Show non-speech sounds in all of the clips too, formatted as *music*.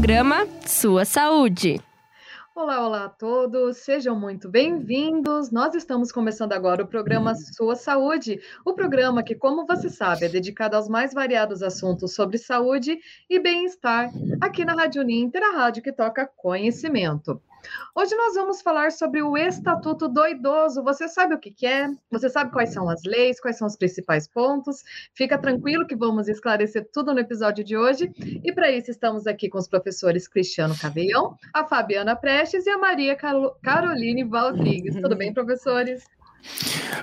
Programa Sua Saúde. Olá, olá a todos, sejam muito bem-vindos. Nós estamos começando agora o programa Sua Saúde, o programa que, como você sabe, é dedicado aos mais variados assuntos sobre saúde e bem-estar, aqui na Rádio Ninter, a rádio que toca conhecimento. Hoje nós vamos falar sobre o Estatuto do Idoso. Você sabe o que, que é? Você sabe quais são as leis, quais são os principais pontos? Fica tranquilo que vamos esclarecer tudo no episódio de hoje. E para isso estamos aqui com os professores Cristiano Caveião, a Fabiana Prestes e a Maria Caroline Valdrigues. Tudo bem, professores?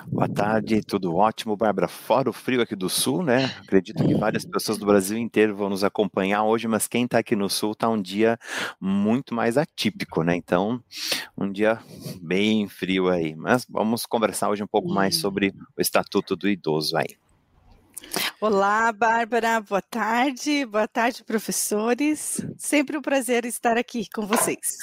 Boa tarde, tudo ótimo, Bárbara. Fora o frio aqui do sul, né? Acredito que várias pessoas do Brasil inteiro vão nos acompanhar hoje, mas quem está aqui no sul está um dia muito mais atípico, né? Então, um dia bem frio aí. Mas vamos conversar hoje um pouco mais sobre o Estatuto do Idoso aí. Olá, Bárbara, boa tarde, boa tarde, professores. Sempre um prazer estar aqui com vocês.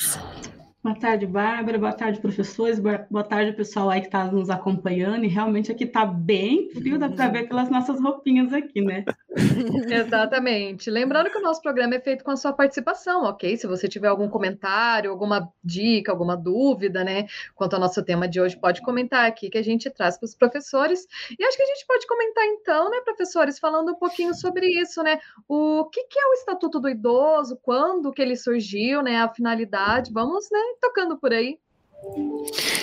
Boa tarde, Bárbara. Boa tarde, professores. Boa tarde, pessoal aí que está nos acompanhando. E realmente aqui está bem frio, dá para ver pelas nossas roupinhas aqui, né? *laughs* Exatamente. Lembrando que o nosso programa é feito com a sua participação, ok? Se você tiver algum comentário, alguma dica, alguma dúvida, né, quanto ao nosso tema de hoje, pode comentar aqui que a gente traz para os professores. E acho que a gente pode comentar então, né, professores, falando um pouquinho sobre isso, né? O que, que é o Estatuto do Idoso, quando que ele surgiu, né, a finalidade. Vamos, né, tocando por aí.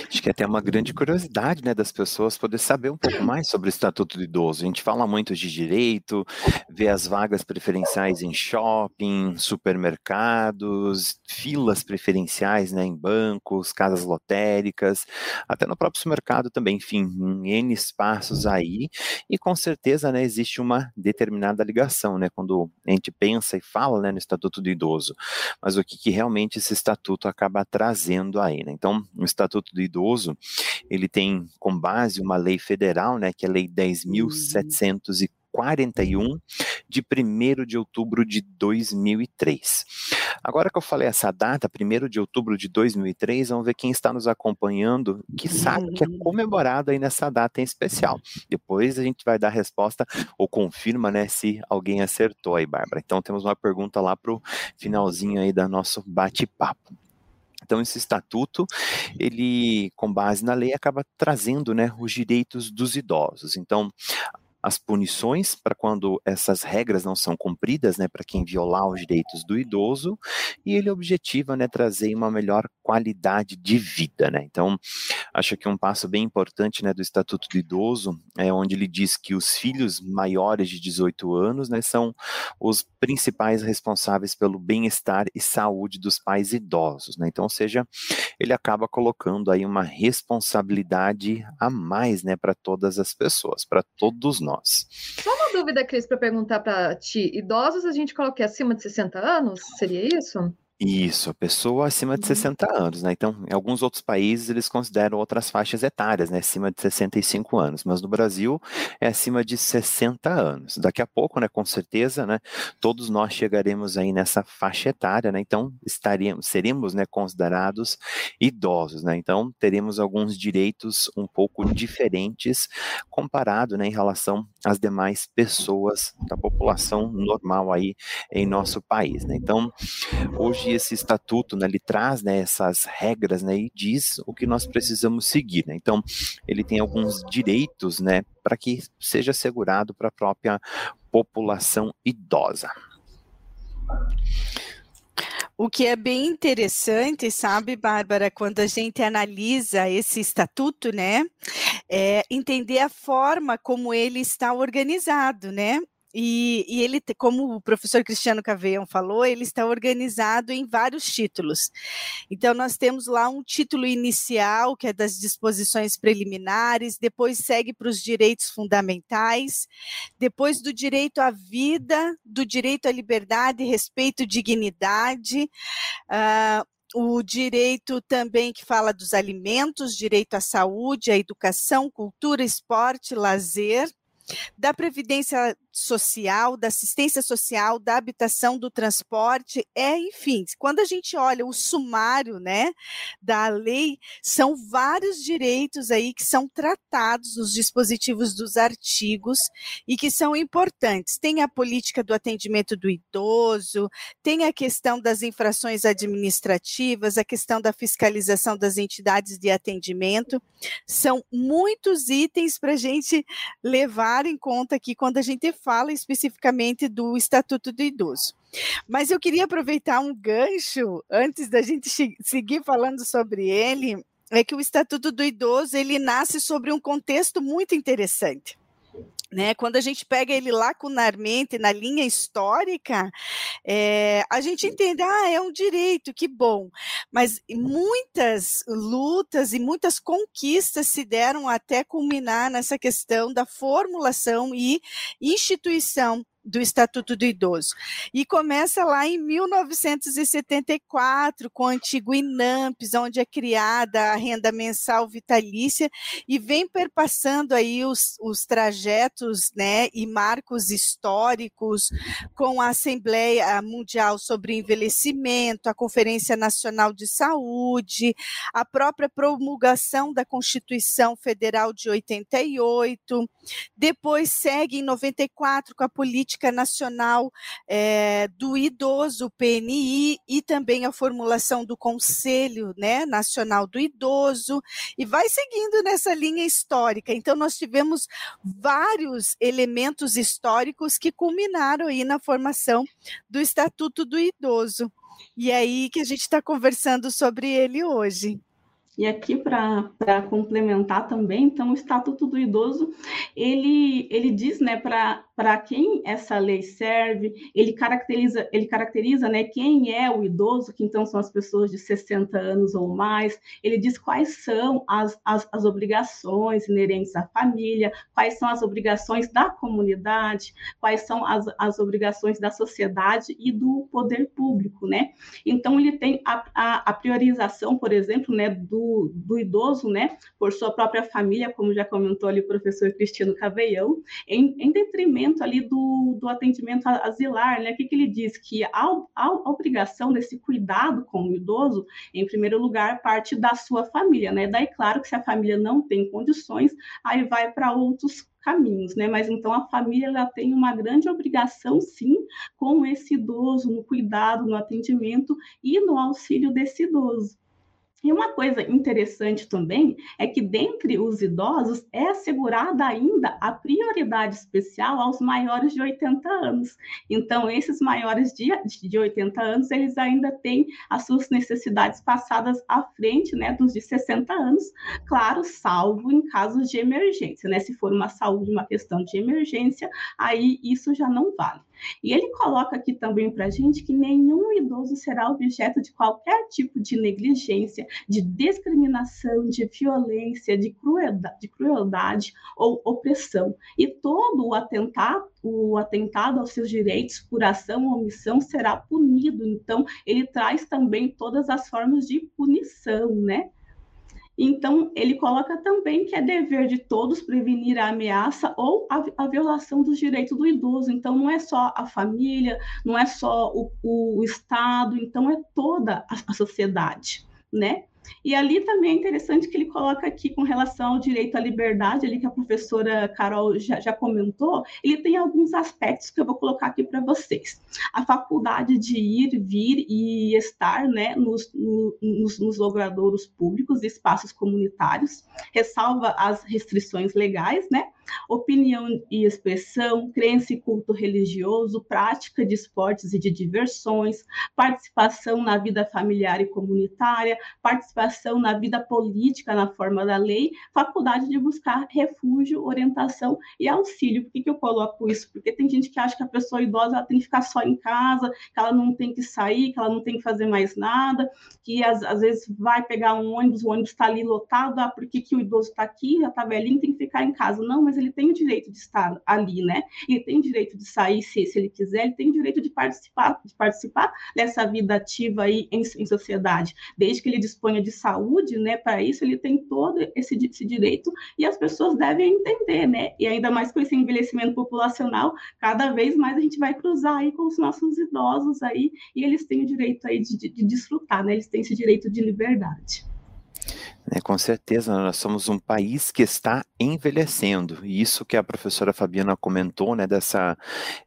Acho que é até uma grande curiosidade né, das pessoas poder saber um pouco mais sobre o Estatuto do Idoso. A gente fala muito de direito, vê as vagas preferenciais em shopping, supermercados, filas preferenciais né, em bancos, casas lotéricas, até no próprio supermercado também, enfim, em N espaços aí, e com certeza né, existe uma determinada ligação, né, quando a gente pensa e fala né, no Estatuto do Idoso, mas o que, que realmente esse estatuto acaba trazendo aí, né? Então, o Estatuto do Idoso, ele tem com base uma lei federal, né, que é a Lei 10.741, de 1 de outubro de 2003. Agora que eu falei essa data, 1 de outubro de 2003, vamos ver quem está nos acompanhando, que sabe que é comemorado aí nessa data em especial. Depois a gente vai dar a resposta ou confirma, né, se alguém acertou aí, Bárbara. Então temos uma pergunta lá para o finalzinho aí do nosso bate-papo. Então, esse estatuto, ele, com base na lei, acaba trazendo né, os direitos dos idosos. Então, as punições para quando essas regras não são cumpridas, né, para quem violar os direitos do idoso, e ele objetiva, né, trazer uma melhor qualidade de vida, né. Então, acho que um passo bem importante, né, do Estatuto do Idoso é onde ele diz que os filhos maiores de 18 anos, né, são os principais responsáveis pelo bem-estar e saúde dos pais idosos, né. Então, ou seja, ele acaba colocando aí uma responsabilidade a mais, né, para todas as pessoas, para todos nós nós. Só uma dúvida, Cris, para perguntar para ti. Idosos a gente coloca acima de 60 anos? Seria isso? Isso, a pessoa acima de 60 uhum. anos, né? Então, em alguns outros países eles consideram outras faixas etárias, né? Acima de 65 anos, mas no Brasil é acima de 60 anos. Daqui a pouco, né? Com certeza, né? Todos nós chegaremos aí nessa faixa etária, né? Então, estaríamos, seremos, né? Considerados idosos, né? Então, teremos alguns direitos um pouco diferentes comparado, né? Em relação às demais pessoas da população normal aí em nosso país, né? Então, hoje esse estatuto, né, ele traz né, essas regras né, e diz o que nós precisamos seguir. Né? Então, ele tem alguns direitos né, para que seja assegurado para a própria população idosa. O que é bem interessante, sabe, Bárbara, quando a gente analisa esse estatuto, né, é entender a forma como ele está organizado, né? E, e, ele, como o professor Cristiano Caveião falou, ele está organizado em vários títulos. Então, nós temos lá um título inicial, que é das disposições preliminares, depois segue para os direitos fundamentais, depois do direito à vida, do direito à liberdade, respeito, dignidade. Uh, o direito também que fala dos alimentos, direito à saúde, à educação, cultura, esporte, lazer, da previdência social, da assistência social, da habitação, do transporte, é, enfim, quando a gente olha o sumário, né, da lei, são vários direitos aí que são tratados nos dispositivos dos artigos e que são importantes. Tem a política do atendimento do idoso, tem a questão das infrações administrativas, a questão da fiscalização das entidades de atendimento. São muitos itens para a gente levar em conta aqui quando a gente fala especificamente do Estatuto do Idoso. Mas eu queria aproveitar um gancho antes da gente seguir falando sobre ele, é que o Estatuto do Idoso ele nasce sobre um contexto muito interessante. Né, quando a gente pega ele lacunarmente na linha histórica, é, a gente entende, ah, é um direito, que bom. Mas muitas lutas e muitas conquistas se deram até culminar nessa questão da formulação e instituição do Estatuto do Idoso. E começa lá em 1974, com o antigo INAMPS, onde é criada a renda mensal vitalícia, e vem perpassando aí os, os trajetos né, e marcos históricos com a Assembleia Mundial sobre Envelhecimento, a Conferência Nacional de Saúde, a própria promulgação da Constituição Federal de 88, depois segue em 94 com a política Política Nacional é, do Idoso, PNI, e também a formulação do Conselho né, Nacional do Idoso, e vai seguindo nessa linha histórica. Então, nós tivemos vários elementos históricos que culminaram aí na formação do Estatuto do Idoso. E é aí que a gente está conversando sobre ele hoje. E aqui para complementar também, então o Estatuto do Idoso, ele, ele diz, né, para para quem essa lei serve, ele caracteriza, ele caracteriza né, quem é o idoso, que então são as pessoas de 60 anos ou mais, ele diz quais são as, as, as obrigações inerentes à família, quais são as obrigações da comunidade, quais são as, as obrigações da sociedade e do poder público, né? Então, ele tem a, a, a priorização, por exemplo, né, do, do idoso, né, por sua própria família, como já comentou ali o professor Cristino Caveião, em, em detrimento ali do, do atendimento asilar, né? O que, que ele diz? Que a, a, obrigação desse cuidado com o idoso, em primeiro lugar, parte da sua família, né? Daí, claro que se a família não tem condições, aí vai para outros caminhos, né? Mas então a família ela tem uma grande obrigação, sim, com esse idoso, no cuidado, no atendimento e no auxílio desse idoso. E uma coisa interessante também é que, dentre os idosos, é assegurada ainda a prioridade especial aos maiores de 80 anos. Então, esses maiores de, de 80 anos, eles ainda têm as suas necessidades passadas à frente né, dos de 60 anos, claro, salvo em casos de emergência. Né? Se for uma saúde, uma questão de emergência, aí isso já não vale. E ele coloca aqui também para a gente que nenhum idoso será objeto de qualquer tipo de negligência, de discriminação, de violência, de crueldade, de crueldade ou opressão. E todo o atentado, o atentado aos seus direitos por ação ou omissão será punido. Então, ele traz também todas as formas de punição, né? Então, ele coloca também que é dever de todos prevenir a ameaça ou a, a violação dos direitos do idoso. Então, não é só a família, não é só o, o Estado, então é toda a, a sociedade, né? E ali também é interessante que ele coloca aqui com relação ao direito à liberdade, ali que a professora Carol já, já comentou, ele tem alguns aspectos que eu vou colocar aqui para vocês. A faculdade de ir, vir e estar né, nos, nos, nos logradouros públicos e espaços comunitários, ressalva as restrições legais, né? Opinião e expressão, crença e culto religioso, prática de esportes e de diversões, participação na vida familiar e comunitária, participação na vida política na forma da lei, faculdade de buscar refúgio, orientação e auxílio. Por que, que eu coloco isso? Porque tem gente que acha que a pessoa idosa tem que ficar só em casa, que ela não tem que sair, que ela não tem que fazer mais nada, que às, às vezes vai pegar um ônibus, o ônibus está ali lotado, ah, por que, que o idoso está aqui, já está velhinho, tem que ficar em casa. Não, mas ele tem o direito de estar ali, né? Ele tem o direito de sair se, se ele quiser, ele tem o direito de participar, de participar dessa vida ativa aí em, em sociedade, desde que ele disponha de saúde, né? Para isso ele tem todo esse, esse direito e as pessoas devem entender, né? E ainda mais com esse envelhecimento populacional, cada vez mais a gente vai cruzar aí com os nossos idosos aí e eles têm o direito aí de, de, de desfrutar, né? Eles têm esse direito de liberdade. É, com certeza, nós somos um país que está envelhecendo, e isso que a professora Fabiana comentou, né, dessa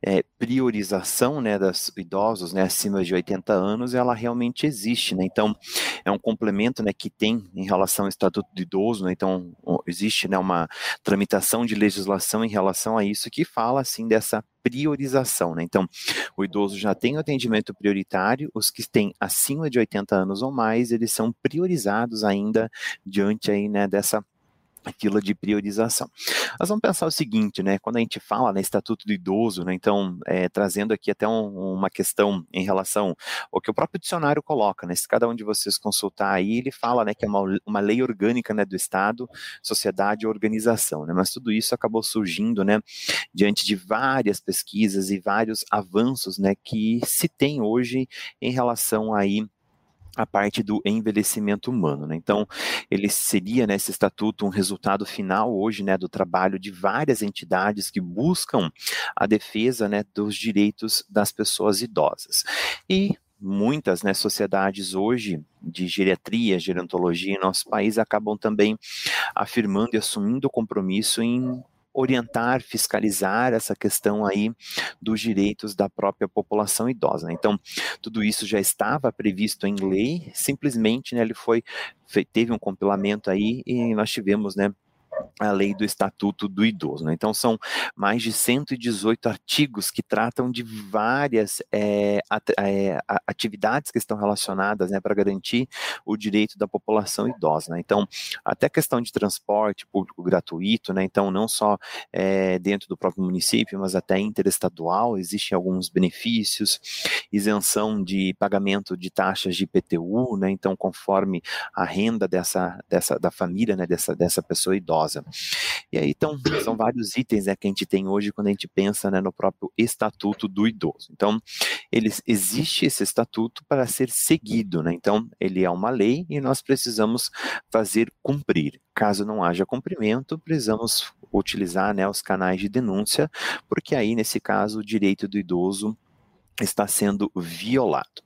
é, priorização, né, dos idosos, né, acima de 80 anos, ela realmente existe, né, então é um complemento, né, que tem em relação ao Estatuto do Idoso, né, então existe, né, uma tramitação de legislação em relação a isso que fala, assim, dessa priorização, né? Então, o idoso já tem o atendimento prioritário, os que têm acima de 80 anos ou mais, eles são priorizados ainda diante aí, né, dessa fila de priorização. Nós vamos pensar o seguinte, né, quando a gente fala, né, Estatuto do Idoso, né, então, é, trazendo aqui até um, uma questão em relação ao que o próprio dicionário coloca, né, se cada um de vocês consultar aí, ele fala, né, que é uma, uma lei orgânica, né, do Estado, sociedade e organização, né, mas tudo isso acabou surgindo, né, diante de várias pesquisas e vários avanços, né, que se tem hoje em relação aí a parte do envelhecimento humano. Né? Então, ele seria, nesse né, estatuto, um resultado final hoje né, do trabalho de várias entidades que buscam a defesa né, dos direitos das pessoas idosas. E muitas né, sociedades hoje de geriatria, gerontologia em nosso país acabam também afirmando e assumindo o compromisso em orientar, fiscalizar essa questão aí dos direitos da própria população idosa. Né? Então, tudo isso já estava previsto em lei, simplesmente né, ele foi teve um compilamento aí e nós tivemos, né, a lei do Estatuto do Idoso. Né? Então, são mais de 118 artigos que tratam de várias é, é, atividades que estão relacionadas né, para garantir o direito da população idosa. Né? Então, até questão de transporte público gratuito, né? então, não só é, dentro do próprio município, mas até interestadual, existem alguns benefícios, isenção de pagamento de taxas de IPTU, né? então, conforme a renda dessa, dessa da família, né, dessa, dessa pessoa idosa E aí, então, são vários itens né, que a gente tem hoje quando a gente pensa né, no próprio Estatuto do Idoso. Então, ele, existe esse estatuto para ser seguido, né? Então, ele é uma lei e nós precisamos fazer cumprir. Caso não haja cumprimento, precisamos utilizar né, os canais de denúncia, porque aí, nesse caso, o direito do idoso está sendo violado.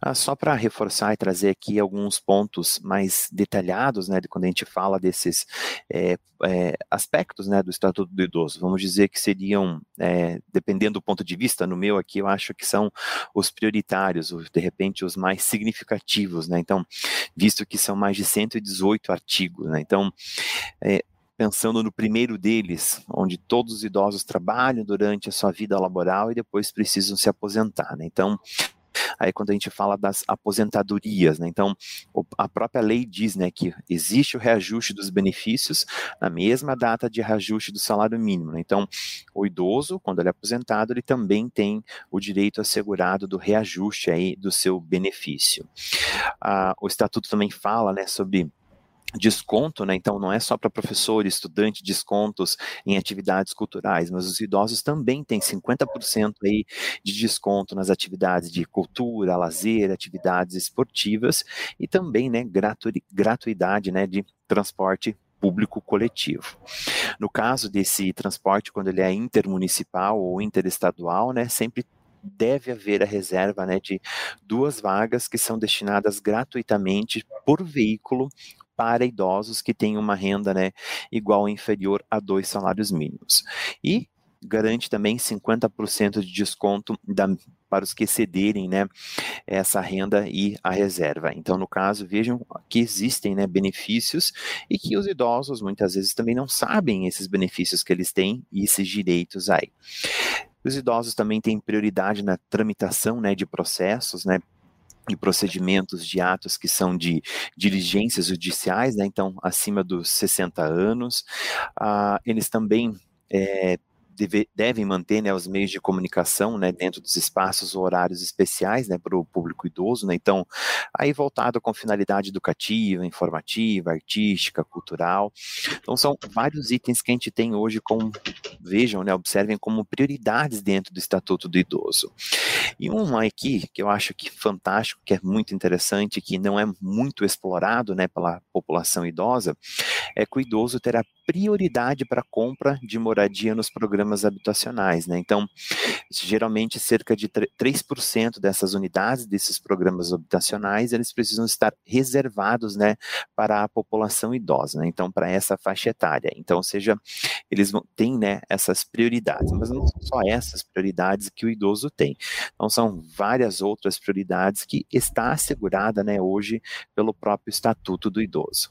Ah, só para reforçar e trazer aqui alguns pontos mais detalhados, né, de quando a gente fala desses é, é, aspectos, né, do Estatuto do Idoso, vamos dizer que seriam, é, dependendo do ponto de vista, no meu aqui eu acho que são os prioritários, ou de repente os mais significativos, né, então, visto que são mais de 118 artigos, né, então, pensando no primeiro deles, onde todos os idosos trabalham durante a sua vida laboral e depois precisam se aposentar. Né? Então, aí quando a gente fala das aposentadorias, né? Então, a própria lei diz, né, que existe o reajuste dos benefícios na mesma data de reajuste do salário mínimo. Né? Então, o idoso, quando ele é aposentado, ele também tem o direito assegurado do reajuste aí do seu benefício. Ah, o estatuto também fala, né, sobre desconto, né? Então não é só para professor estudante descontos em atividades culturais, mas os idosos também têm 50% aí de desconto nas atividades de cultura, lazer, atividades esportivas e também, né, gratu gratuidade, né, de transporte público coletivo. No caso desse transporte, quando ele é intermunicipal ou interestadual, né, sempre deve haver a reserva né, de duas vagas que são destinadas gratuitamente por veículo para idosos que têm uma renda né, igual ou inferior a dois salários mínimos. E garante também 50% de desconto da, para os que cederem né, essa renda e a reserva. Então, no caso, vejam que existem né, benefícios e que os idosos muitas vezes também não sabem esses benefícios que eles têm e esses direitos aí. Os idosos também têm prioridade na tramitação né, de processos, né, e procedimentos de atos que são de diligências judiciais, né, então acima dos 60 anos. Ah, eles também é, deve, devem manter né, os meios de comunicação né, dentro dos espaços ou horários especiais né, para o público idoso, né, então, aí voltado com finalidade educativa, informativa, artística, cultural. Então, são vários itens que a gente tem hoje como, vejam, né, observem como prioridades dentro do Estatuto do Idoso. E uma aqui, que eu acho que fantástico, que é muito interessante, que não é muito explorado né, pela população idosa, é que o idoso terá prioridade para compra de moradia nos programas habitacionais, né? Então, geralmente cerca de 3% dessas unidades desses programas habitacionais, eles precisam estar reservados, né, para a população idosa, né? Então, para essa faixa etária. Então, ou seja, eles têm, né, essas prioridades, mas não são só essas prioridades que o idoso tem. Então, são várias outras prioridades que está assegurada, né, hoje pelo próprio Estatuto do Idoso.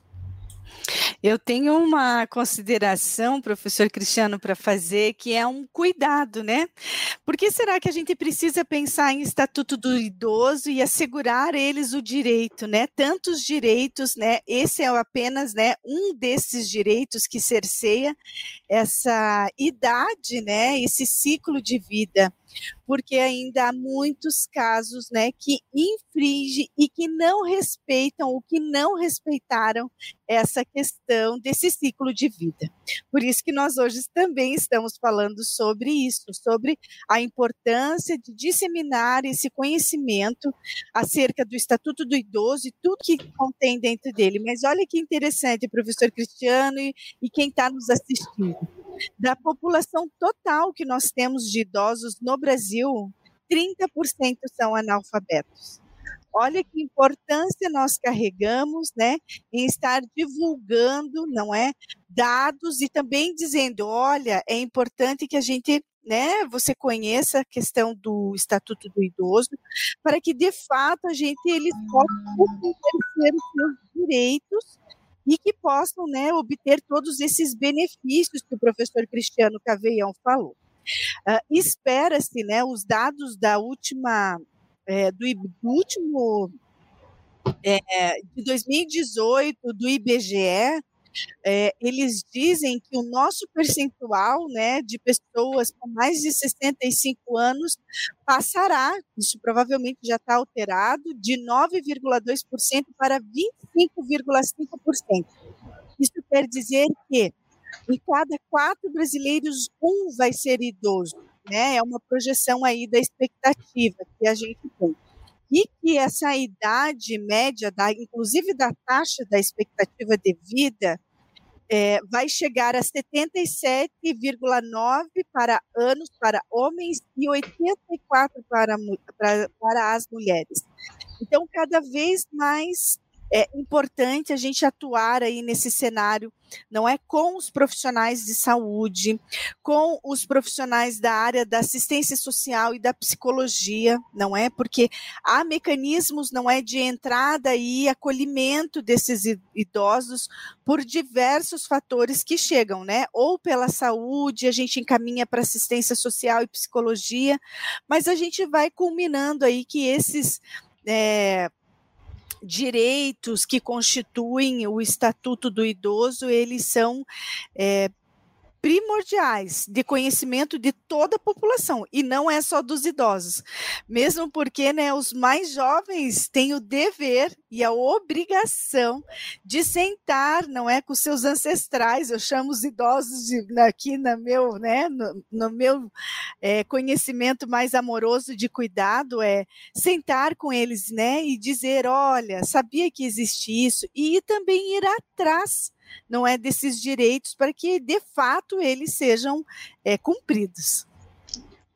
Eu tenho uma consideração, professor Cristiano, para fazer, que é um cuidado, né? Por que será que a gente precisa pensar em estatuto do idoso e assegurar eles o direito, né? Tantos direitos, né? Esse é apenas, né, um desses direitos que cerceia essa idade, né? Esse ciclo de vida porque ainda há muitos casos, né, que infringem e que não respeitam o que não respeitaram essa questão desse ciclo de vida. Por isso que nós hoje também estamos falando sobre isso, sobre a importância de disseminar esse conhecimento acerca do Estatuto do Idoso e tudo que contém dentro dele. Mas olha que interessante, professor Cristiano e, e quem está nos assistindo da população total que nós temos de idosos no Brasil, 30% são analfabetos. Olha que importância nós carregamos, né, em estar divulgando, não é, dados e também dizendo, olha, é importante que a gente né, você conheça a questão do Estatuto do Idoso, para que de fato a gente eles possam exercer os seus direitos e que possam né, obter todos esses benefícios que o professor Cristiano Caveião falou. Uh, Espera-se, né, os dados da última, é, do, do, último, é, de 2018, do IBGE, é, eles dizem que o nosso percentual né, de pessoas com mais de 65 anos passará, isso provavelmente já está alterado, de 9,2% para 25,5%. Isso quer dizer que em cada quatro brasileiros, um vai ser idoso. Né? É uma projeção aí da expectativa que a gente tem e que essa idade média, da, inclusive da taxa da expectativa de vida, é, vai chegar a 77,9 para anos para homens e 84 para, para, para as mulheres. Então, cada vez mais é importante a gente atuar aí nesse cenário, não é com os profissionais de saúde, com os profissionais da área da assistência social e da psicologia, não é? Porque há mecanismos, não é, de entrada e acolhimento desses idosos por diversos fatores que chegam, né? Ou pela saúde, a gente encaminha para assistência social e psicologia, mas a gente vai culminando aí que esses é, direitos que constituem o Estatuto do Idoso, eles são é, primordiais de conhecimento de toda a população e não é só dos idosos, mesmo porque né, os mais jovens têm o dever e a obrigação de sentar, não é, com seus ancestrais. Eu chamo os idosos de, aqui no meu, né, no, no meu é, conhecimento mais amoroso de cuidado é sentar com eles, né, e dizer, olha, sabia que existe isso e também ir atrás não é desses direitos para que de fato eles sejam é, cumpridos.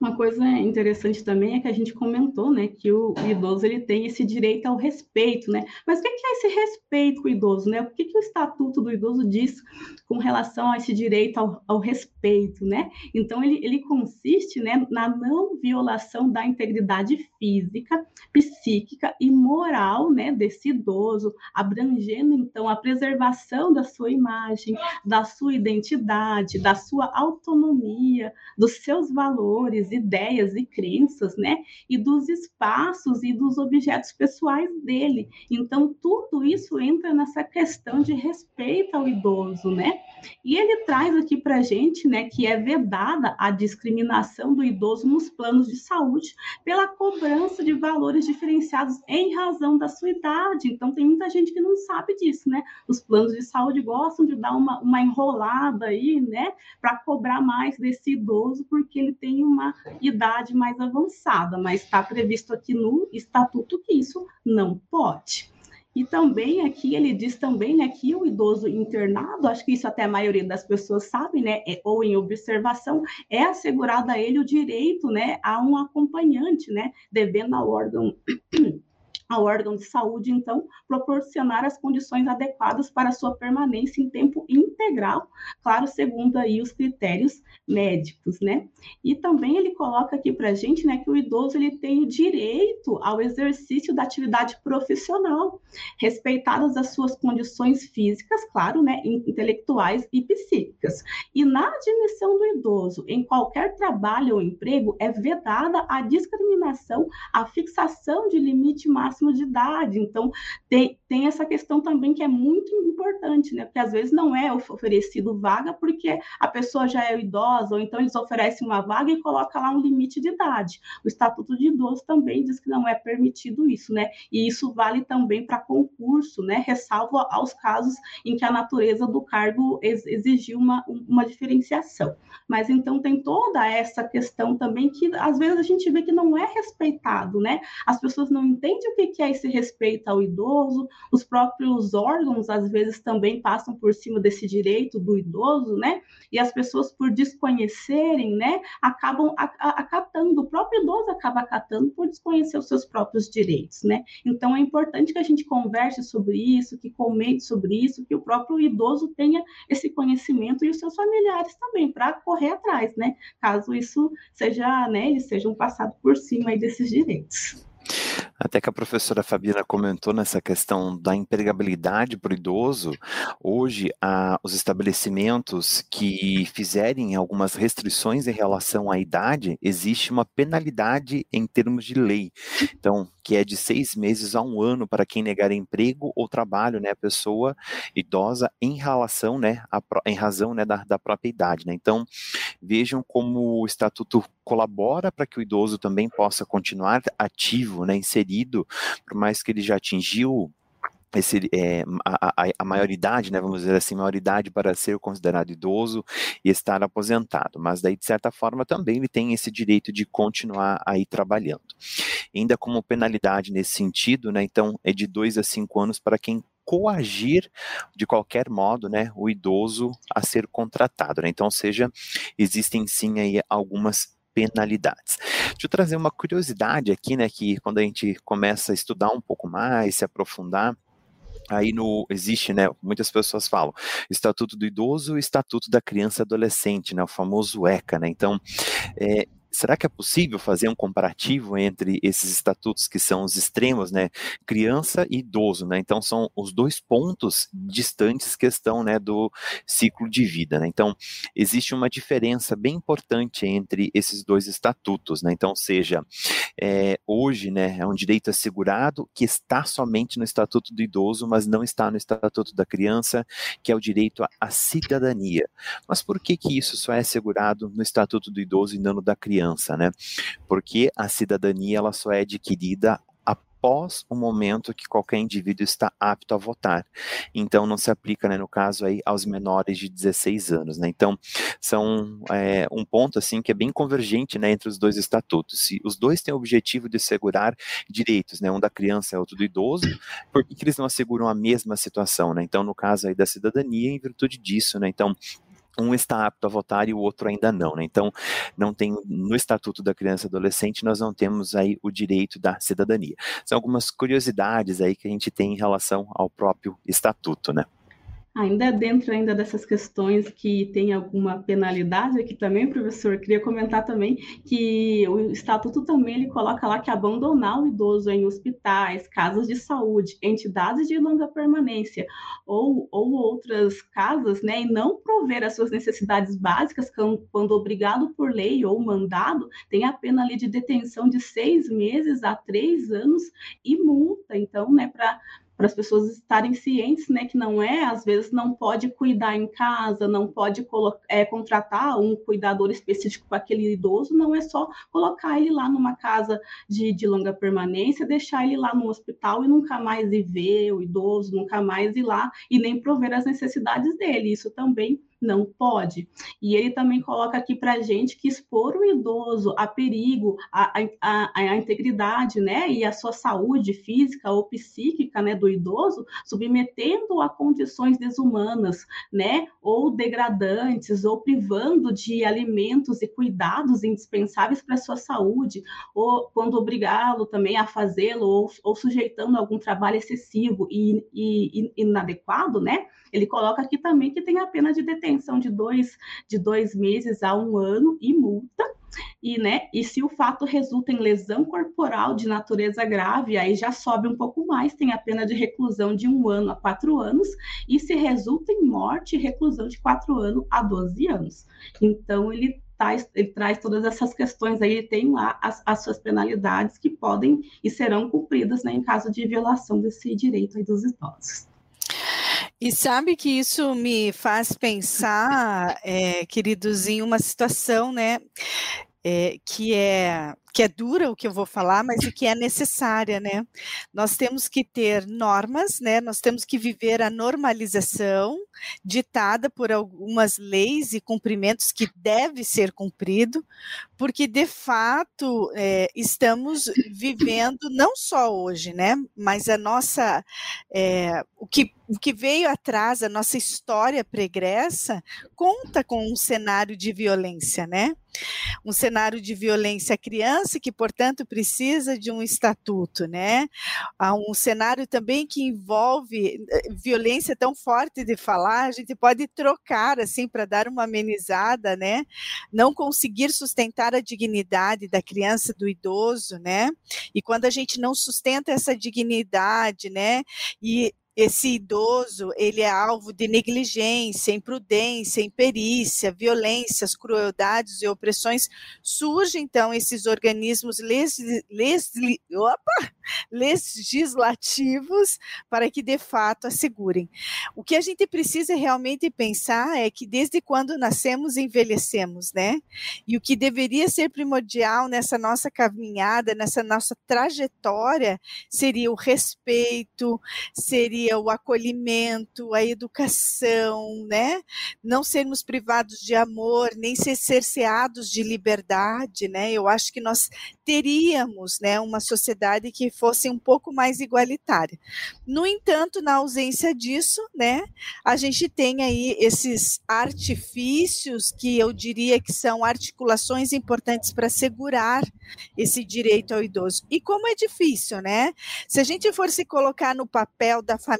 Uma coisa interessante também é que a gente comentou, né, que o idoso ele tem esse direito ao respeito, né? Mas o que é esse respeito com o idoso, né? O que, que o Estatuto do Idoso diz com relação a esse direito ao, ao respeito, né? Então ele, ele consiste, né, na não violação da integridade física, psíquica e moral, né, desse idoso, abrangendo então a preservação da sua imagem, da sua identidade, da sua autonomia, dos seus valores ideias e crenças, né? E dos espaços e dos objetos pessoais dele. Então, tudo isso entra nessa questão de respeito ao idoso, né? E ele traz aqui para a gente, né, que é vedada a discriminação do idoso nos planos de saúde pela cobrança de valores diferenciados em razão da sua idade. Então, tem muita gente que não sabe disso, né? Os planos de saúde gostam de dar uma, uma enrolada aí, né, para cobrar mais desse idoso, porque ele tem uma idade mais avançada, mas está previsto aqui no estatuto que isso não pode. E também aqui ele diz também, né, que o idoso internado, acho que isso até a maioria das pessoas sabe, né, é, ou em observação, é assegurado a ele o direito, né, a um acompanhante, né, devendo ao órgão ao órgão de saúde, então, proporcionar as condições adequadas para sua permanência em tempo integral, claro, segundo aí os critérios médicos, né? E também ele coloca aqui para a gente, né, que o idoso ele tem o direito ao exercício da atividade profissional, respeitadas as suas condições físicas, claro, né, intelectuais e psíquicas. E na admissão do idoso em qualquer trabalho ou emprego é vedada a discriminação, a fixação de limite máximo máximo de idade. Então, tem, tem essa questão também que é muito importante, né? Porque às vezes não é oferecido vaga porque a pessoa já é idosa, ou então eles oferecem uma vaga e colocam lá um limite de idade. O Estatuto de Idoso também diz que não é permitido isso, né? E isso vale também para concurso, né? Ressalvo aos casos em que a natureza do cargo exigiu uma, uma diferenciação. Mas então tem toda essa questão também que às vezes a gente vê que não é respeitado, né? As pessoas não entendem o que que é esse respeito ao idoso, os próprios órgãos às vezes também passam por cima desse direito do idoso, né? E as pessoas por desconhecerem, né, acabam acatando, o próprio idoso acaba acatando por desconhecer os seus próprios direitos, né? Então é importante que a gente converse sobre isso, que comente sobre isso, que o próprio idoso tenha esse conhecimento e os seus familiares também para correr atrás, né? Caso isso seja, né, eles sejam passados por cima aí desses direitos. Até que a professora Fabiana comentou nessa questão da empregabilidade para o idoso, hoje a, os estabelecimentos que fizerem algumas restrições em relação à idade, existe uma penalidade em termos de lei. Então, que é de seis meses a um ano para quem negar emprego ou trabalho, né, a pessoa idosa em relação, né, a, em razão, né, da, da própria idade, né. Então, vejam como o estatuto colabora para que o idoso também possa continuar ativo, né, inserido, por mais que ele já atingiu esse, é, a, a, a, maioridade, né, vamos dizer assim, maioridade para ser considerado idoso e estar aposentado, mas daí, de certa forma, também ele tem esse direito de continuar aí trabalhando. Ainda como penalidade nesse sentido, né, então, é de dois a cinco anos para quem coagir de qualquer modo, né, o idoso a ser contratado, né, então, seja, existem sim aí algumas penalidades. Deixa eu trazer uma curiosidade aqui, né, que quando a gente começa a estudar um pouco mais, se aprofundar, aí no existe, né, muitas pessoas falam, Estatuto do Idoso e Estatuto da Criança e Adolescente, né, o famoso ECA, né, então, é, será que é possível fazer um comparativo entre esses estatutos que são os extremos, né, criança e idoso, né? Então são os dois pontos distantes que estão, né, do ciclo de vida, né? Então existe uma diferença bem importante entre esses dois estatutos, né? Então seja é, hoje, né, é um direito assegurado que está somente no estatuto do idoso, mas não está no estatuto da criança, que é o direito à cidadania. Mas por que que isso só é assegurado no estatuto do idoso e não no da criança? né? Porque a cidadania ela só é adquirida após o momento que qualquer indivíduo está apto a votar. Então, não se aplica, né, no caso aí, aos menores de 16 anos, né? Então, são é, um ponto, assim, que é bem convergente, né, entre os dois estatutos. Se os dois têm o objetivo de assegurar direitos, né, um da criança e outro do idoso, por que, que eles não asseguram a mesma situação, né? Então, no caso aí da cidadania, em virtude disso, né? Então, um está apto a votar e o outro ainda não, né? Então, não tem no Estatuto da Criança e Adolescente nós não temos aí o direito da cidadania. São algumas curiosidades aí que a gente tem em relação ao próprio estatuto, né? Ainda dentro ainda dessas questões que tem alguma penalidade aqui também, professor, queria comentar também que o estatuto também ele coloca lá que abandonar o idoso em hospitais, casas de saúde, entidades de longa permanência ou, ou outras casas, né, e não prover as suas necessidades básicas quando, obrigado por lei ou mandado, tem a pena ali de detenção de seis meses a três anos e multa. Então, né, para para as pessoas estarem cientes, né, que não é, às vezes não pode cuidar em casa, não pode é, contratar um cuidador específico para aquele idoso, não é só colocar ele lá numa casa de, de longa permanência, deixar ele lá no hospital e nunca mais ir ver o idoso, nunca mais ir lá e nem prover as necessidades dele. Isso também não pode. E ele também coloca aqui para a gente que expor o idoso a perigo, a, a, a, integridade, né, e a sua saúde física ou psíquica, né, do idoso, submetendo a condições desumanas, né, ou degradantes, ou privando de alimentos e cuidados indispensáveis para a sua saúde, ou quando obrigá-lo também a fazê-lo, ou, ou sujeitando a algum trabalho excessivo e, e, e inadequado, né, ele coloca aqui também que tem a pena de detenção de dois, de dois meses a um ano e multa. E, né, e se o fato resulta em lesão corporal de natureza grave, aí já sobe um pouco mais, tem a pena de reclusão de um ano a quatro anos, e se resulta em morte, reclusão de quatro anos a 12 anos. Então, ele traz, ele traz todas essas questões aí, ele tem lá as, as suas penalidades que podem e serão cumpridas né, em caso de violação desse direito aí dos idosos. E sabe que isso me faz pensar, é, queridos, em uma situação, né, é, que é que é dura o que eu vou falar, mas o que é necessária, né? Nós temos que ter normas, né? Nós temos que viver a normalização ditada por algumas leis e cumprimentos que deve ser cumprido, porque de fato é, estamos vivendo não só hoje, né? Mas a nossa é, o que o que veio atrás, a nossa história pregressa, conta com um cenário de violência, né? Um cenário de violência à criança, que, portanto, precisa de um estatuto, né? Há um cenário também que envolve eh, violência tão forte de falar, a gente pode trocar, assim, para dar uma amenizada, né? Não conseguir sustentar a dignidade da criança, do idoso, né? E quando a gente não sustenta essa dignidade, né? E esse idoso ele é alvo de negligência, imprudência, imperícia, violências, crueldades e opressões, surgem então esses organismos les, les, opa, legislativos para que de fato assegurem. O que a gente precisa realmente pensar é que desde quando nascemos envelhecemos, né? E o que deveria ser primordial nessa nossa caminhada, nessa nossa trajetória, seria o respeito, seria o acolhimento, a educação, né? Não sermos privados de amor, nem ser cerceados de liberdade, né? Eu acho que nós teríamos, né, uma sociedade que fosse um pouco mais igualitária. No entanto, na ausência disso, né, a gente tem aí esses artifícios que eu diria que são articulações importantes para assegurar esse direito ao idoso. E como é difícil, né? Se a gente for se colocar no papel da família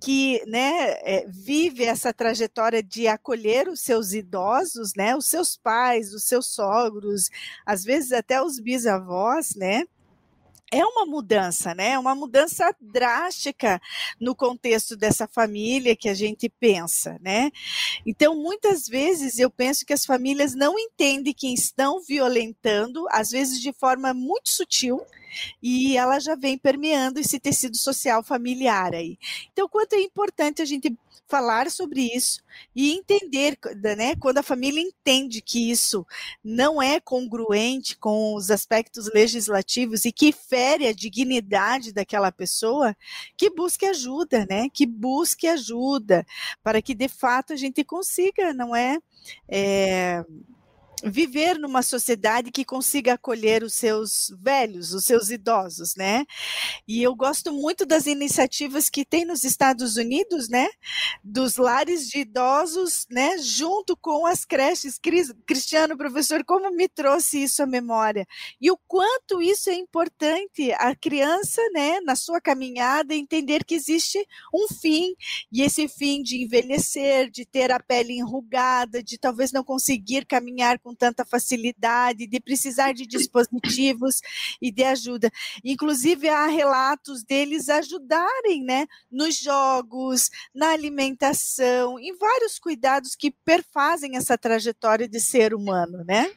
que né, é, vive essa trajetória de acolher os seus idosos, né, os seus pais, os seus sogros, às vezes até os bisavós, né, é uma mudança, né? Uma mudança drástica no contexto dessa família que a gente pensa, né? Então, muitas vezes eu penso que as famílias não entendem que estão violentando, às vezes de forma muito sutil, e ela já vem permeando esse tecido social familiar aí. Então, quanto é importante a gente falar sobre isso e entender, né, quando a família entende que isso não é congruente com os aspectos legislativos e que fere a dignidade daquela pessoa, que busque ajuda, né, que busque ajuda para que de fato a gente consiga, não é, é viver numa sociedade que consiga acolher os seus velhos, os seus idosos, né? E eu gosto muito das iniciativas que tem nos Estados Unidos, né? Dos lares de idosos, né? Junto com as creches. Cristiano, professor, como me trouxe isso à memória? E o quanto isso é importante a criança, né? Na sua caminhada, entender que existe um fim, e esse fim de envelhecer, de ter a pele enrugada, de talvez não conseguir caminhar com tanta facilidade, de precisar de dispositivos e de ajuda. Inclusive, há relatos deles ajudarem né, nos jogos, na alimentação, em vários cuidados que perfazem essa trajetória de ser humano, né?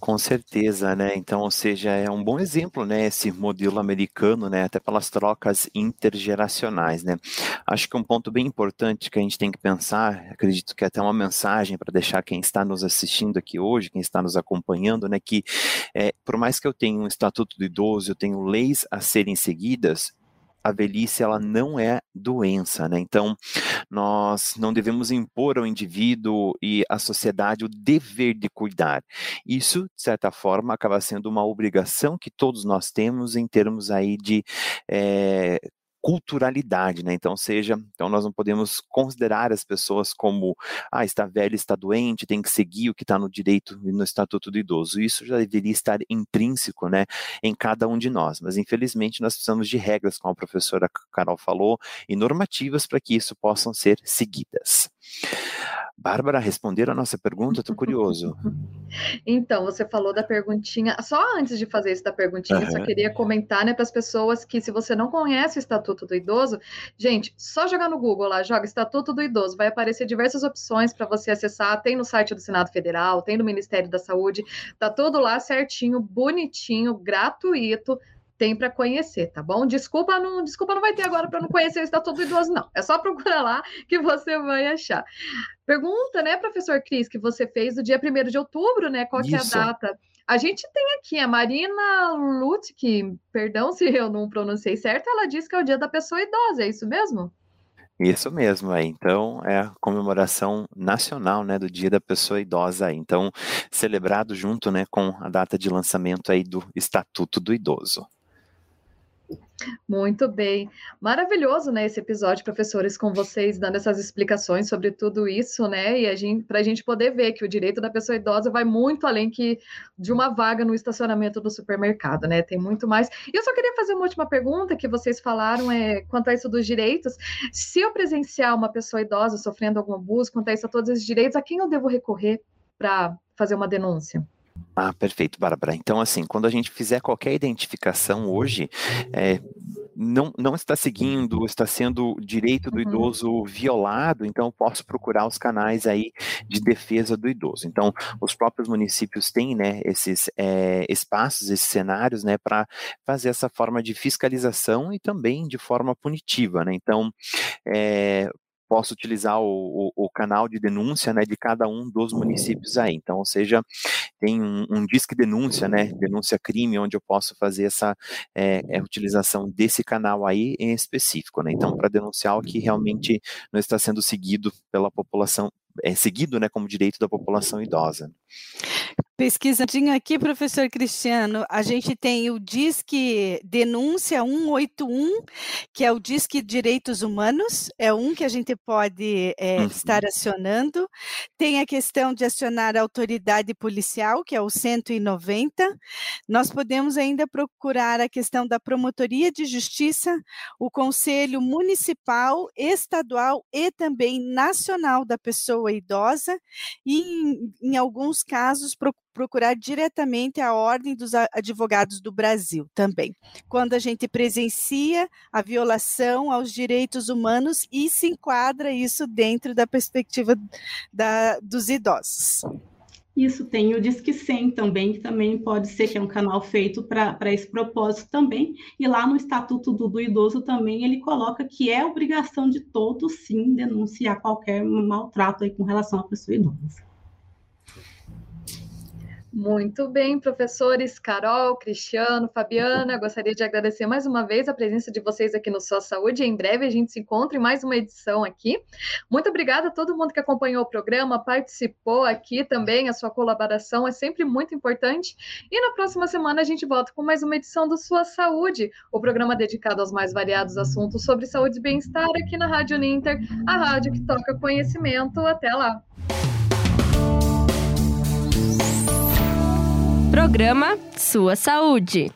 Com certeza, né? Então, ou seja, é um bom exemplo, né? Esse modelo americano, né? Até pelas trocas intergeracionais, né? Acho que um ponto bem importante que a gente tem que pensar, acredito que é até uma mensagem para deixar quem está nos assistindo aqui hoje, quem está nos acompanhando, né? Que é, por mais que eu tenha um estatuto do idoso, eu tenho leis a serem seguidas, a velhice ela não é doença, né? Então, nós não devemos impor ao indivíduo e à sociedade o dever de cuidar. Isso, de certa forma, acaba sendo uma obrigação que todos nós temos em termos aí de é, culturalidade, né? Então, seja, então nós não podemos considerar as pessoas como, ah, está velho, está doente, tem que seguir o que está no direito e no estatuto do idoso. Isso já deveria estar intrínseco, né, em cada um de nós. Mas infelizmente nós precisamos de regras, como a professora Carol falou, e normativas para que isso possam ser seguidas. Bárbara, responder a nossa pergunta? Estou curioso. *laughs* Então, você falou da perguntinha. Só antes de fazer isso da perguntinha, uhum. só queria comentar né, para as pessoas que, se você não conhece o Estatuto do Idoso, gente, só jogar no Google lá, joga Estatuto do Idoso, vai aparecer diversas opções para você acessar. Tem no site do Senado Federal, tem no Ministério da Saúde, tá tudo lá certinho, bonitinho, gratuito tem para conhecer, tá bom? Desculpa não, desculpa não vai ter agora para não conhecer o Estatuto do Idoso, não. É só procurar lá que você vai achar. Pergunta, né, professor Cris, que você fez do dia 1 de outubro, né? Qual que é a data? A gente tem aqui a Marina Lutke, perdão se eu não pronunciei certo, ela disse que é o dia da pessoa idosa, é isso mesmo? Isso mesmo, é. Então, é a comemoração nacional, né, do Dia da Pessoa Idosa. Então, celebrado junto, né, com a data de lançamento aí do Estatuto do Idoso. Muito bem. Maravilhoso, né, esse episódio, professores, com vocês dando essas explicações sobre tudo isso, né? E a gente, para a gente poder ver que o direito da pessoa idosa vai muito além que de uma vaga no estacionamento do supermercado, né? Tem muito mais. E eu só queria fazer uma última pergunta que vocês falaram é quanto a isso dos direitos. Se eu presenciar uma pessoa idosa sofrendo algum abuso, quanto a isso a todos esses direitos, a quem eu devo recorrer para fazer uma denúncia? Ah, perfeito, Bárbara. Então, assim, quando a gente fizer qualquer identificação hoje, é, não, não está seguindo, está sendo direito do uhum. idoso violado, então posso procurar os canais aí de defesa do idoso. Então, os próprios municípios têm, né, esses é, espaços, esses cenários, né, para fazer essa forma de fiscalização e também de forma punitiva, né. Então, é, posso utilizar o, o, o, canal de denúncia né, de cada um dos municípios aí. Então, ou seja, tem um, um disque denúncia, né, denúncia crime, onde eu posso fazer essa é, utilização desse canal aí em específico. Né? Então, para denunciar o que realmente não está sendo seguido pela população, é seguido né, como direito da população idosa. Pesquisadinha aqui, professor Cristiano, a gente tem o Disque Denúncia 181, que é o Disque Direitos Humanos, é um que a gente pode é, uhum. estar acionando. Tem a questão de acionar a autoridade policial, que é o 190. Nós podemos ainda procurar a questão da Promotoria de Justiça, o Conselho Municipal, Estadual e também Nacional da Pessoa Idosa, e em, em alguns casos, procurar diretamente a Ordem dos Advogados do Brasil também, quando a gente presencia a violação aos direitos humanos e se enquadra isso dentro da perspectiva da, dos idosos. Isso tem o Disque 100 também, que também pode ser que é um canal feito para esse propósito também. E lá no Estatuto do, do, Idoso também ele coloca que é obrigação de todos, sim, denunciar qualquer maltrato aí com relação à pessoa idosa. Muito bem, professores Carol, Cristiano, Fabiana, gostaria de agradecer mais uma vez a presença de vocês aqui no Sua Saúde. Em breve a gente se encontra em mais uma edição aqui. Muito obrigada a todo mundo que acompanhou o programa, participou aqui também, a sua colaboração é sempre muito importante. E na próxima semana a gente volta com mais uma edição do Sua Saúde, o programa dedicado aos mais variados assuntos sobre saúde e bem-estar aqui na Rádio Ninter, a rádio que toca conhecimento. Até lá! Programa Sua Saúde.